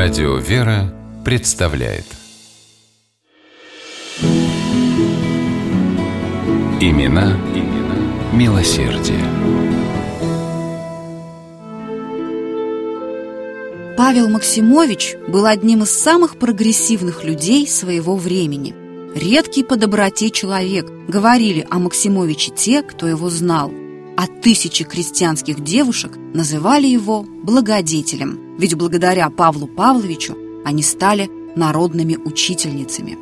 Радио «Вера» представляет Имена, имена милосердие. Павел Максимович был одним из самых прогрессивных людей своего времени. Редкий по доброте человек, говорили о Максимовиче те, кто его знал. А тысячи крестьянских девушек называли его благодетелем, ведь благодаря Павлу Павловичу они стали народными учительницами.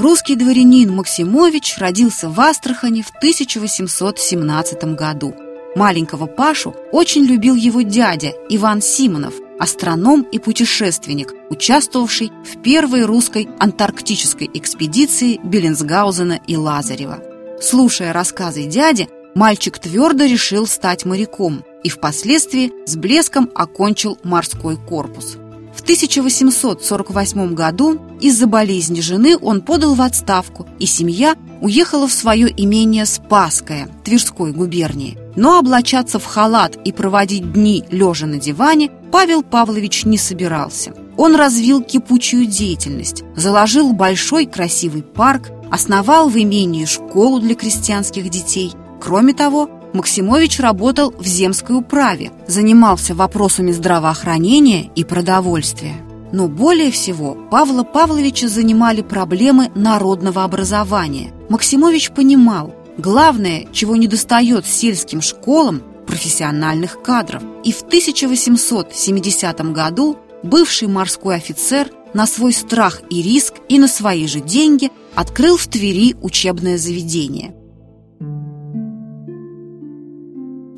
Русский дворянин Максимович родился в Астрахани в 1817 году. Маленького Пашу очень любил его дядя Иван Симонов, астроном и путешественник, участвовавший в первой русской антарктической экспедиции Беллинсгаузена и Лазарева. Слушая рассказы дяди, мальчик твердо решил стать моряком и впоследствии с блеском окончил морской корпус. В 1848 году из-за болезни жены он подал в отставку, и семья уехала в свое имение Спасское Тверской губернии. Но облачаться в халат и проводить дни лежа на диване Павел Павлович не собирался. Он развил кипучую деятельность, заложил большой красивый парк, основал в имении школу для крестьянских детей. Кроме того, Максимович работал в земской управе, занимался вопросами здравоохранения и продовольствия. Но более всего Павла Павловича занимали проблемы народного образования. Максимович понимал, главное, чего недостает сельским школам – профессиональных кадров. И в 1870 году бывший морской офицер на свой страх и риск и на свои же деньги открыл в Твери учебное заведение –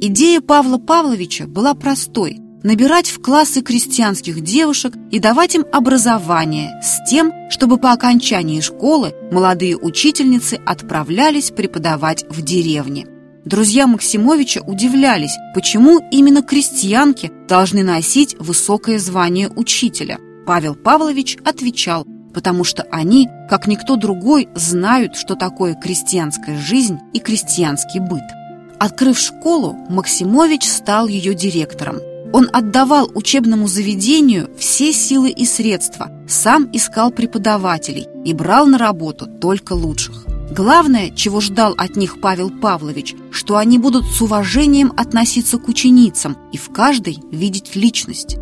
Идея Павла Павловича была простой – набирать в классы крестьянских девушек и давать им образование с тем, чтобы по окончании школы молодые учительницы отправлялись преподавать в деревне. Друзья Максимовича удивлялись, почему именно крестьянки должны носить высокое звание учителя. Павел Павлович отвечал, потому что они, как никто другой, знают, что такое крестьянская жизнь и крестьянский быт. Открыв школу, Максимович стал ее директором. Он отдавал учебному заведению все силы и средства, сам искал преподавателей и брал на работу только лучших. Главное, чего ждал от них Павел Павлович, что они будут с уважением относиться к ученицам и в каждой видеть личность.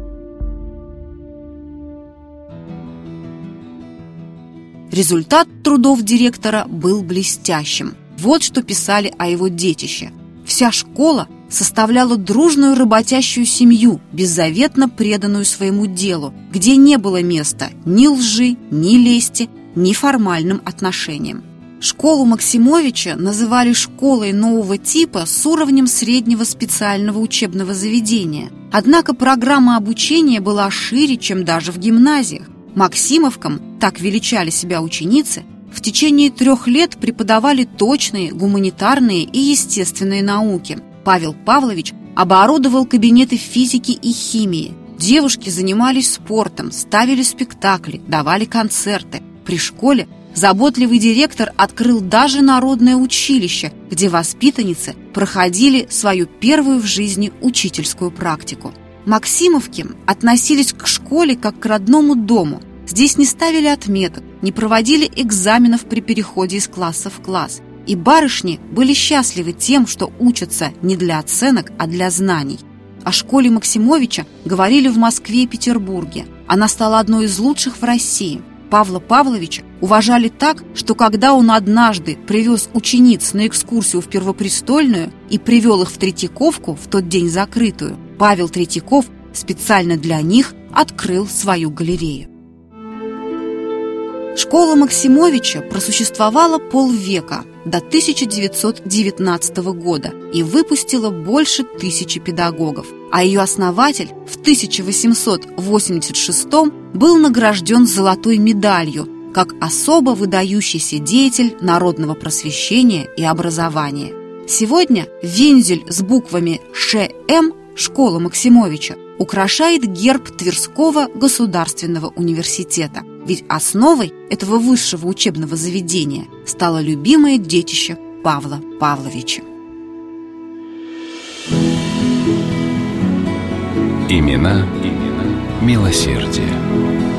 Результат трудов директора был блестящим. Вот что писали о его детище – Вся школа составляла дружную работящую семью, беззаветно преданную своему делу, где не было места ни лжи, ни лести, ни формальным отношениям. Школу Максимовича называли школой нового типа с уровнем среднего специального учебного заведения. Однако программа обучения была шире, чем даже в гимназиях. Максимовкам, так величали себя ученицы, в течение трех лет преподавали точные гуманитарные и естественные науки. Павел Павлович оборудовал кабинеты физики и химии. Девушки занимались спортом, ставили спектакли, давали концерты. При школе заботливый директор открыл даже народное училище, где воспитанницы проходили свою первую в жизни учительскую практику. Максимовки относились к школе как к родному дому – Здесь не ставили отметок, не проводили экзаменов при переходе из класса в класс. И барышни были счастливы тем, что учатся не для оценок, а для знаний. О школе Максимовича говорили в Москве и Петербурге. Она стала одной из лучших в России. Павла Павловича уважали так, что когда он однажды привез учениц на экскурсию в Первопрестольную и привел их в Третьяковку в тот день закрытую, Павел Третьяков специально для них открыл свою галерею. Школа Максимовича просуществовала полвека до 1919 года и выпустила больше тысячи педагогов, а ее основатель в 1886 был награжден золотой медалью как особо выдающийся деятель народного просвещения и образования. Сегодня вензель с буквами ШМ «Школа Максимовича» украшает герб Тверского государственного университета – ведь основой этого высшего учебного заведения стало любимое детище Павла Павловича. Имена, имена милосердие.